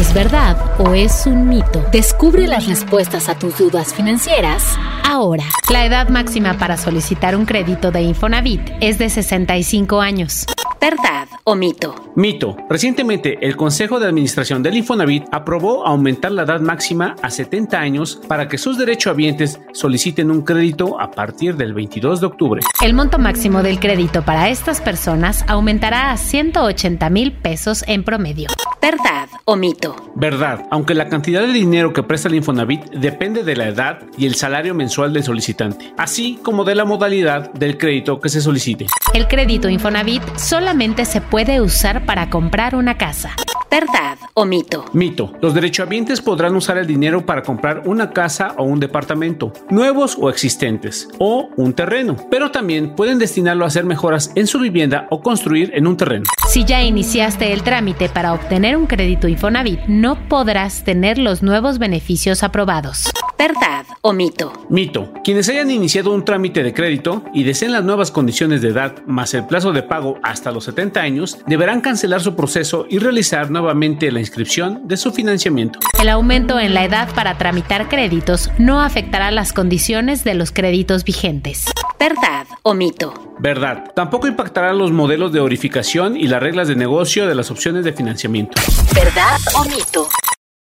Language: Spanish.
¿Es verdad o es un mito? Descubre las respuestas a tus dudas financieras ahora. La edad máxima para solicitar un crédito de Infonavit es de 65 años. ¿Verdad o mito? Mito. Recientemente, el Consejo de Administración del Infonavit aprobó aumentar la edad máxima a 70 años para que sus derechohabientes soliciten un crédito a partir del 22 de octubre. El monto máximo del crédito para estas personas aumentará a 180 mil pesos en promedio. ¿Verdad o mito? Verdad. Aunque la cantidad de dinero que presta el Infonavit depende de la edad y el salario mensual del solicitante, así como de la modalidad del crédito que se solicite. El crédito Infonavit solamente se puede usar para comprar una casa. ¿Verdad o mito? Mito. Los derechohabientes podrán usar el dinero para comprar una casa o un departamento, nuevos o existentes, o un terreno, pero también pueden destinarlo a hacer mejoras en su vivienda o construir en un terreno. Si ya iniciaste el trámite para obtener un crédito Infonavit, no podrás tener los nuevos beneficios aprobados. ¿Verdad o mito? Mito. Quienes hayan iniciado un trámite de crédito y deseen las nuevas condiciones de edad más el plazo de pago hasta los 70 años, deberán cancelar su proceso y realizar nuevamente la inscripción de su financiamiento. El aumento en la edad para tramitar créditos no afectará las condiciones de los créditos vigentes. ¿Verdad o mito? Verdad. Tampoco impactará los modelos de orificación y las reglas de negocio de las opciones de financiamiento. ¿Verdad o mito?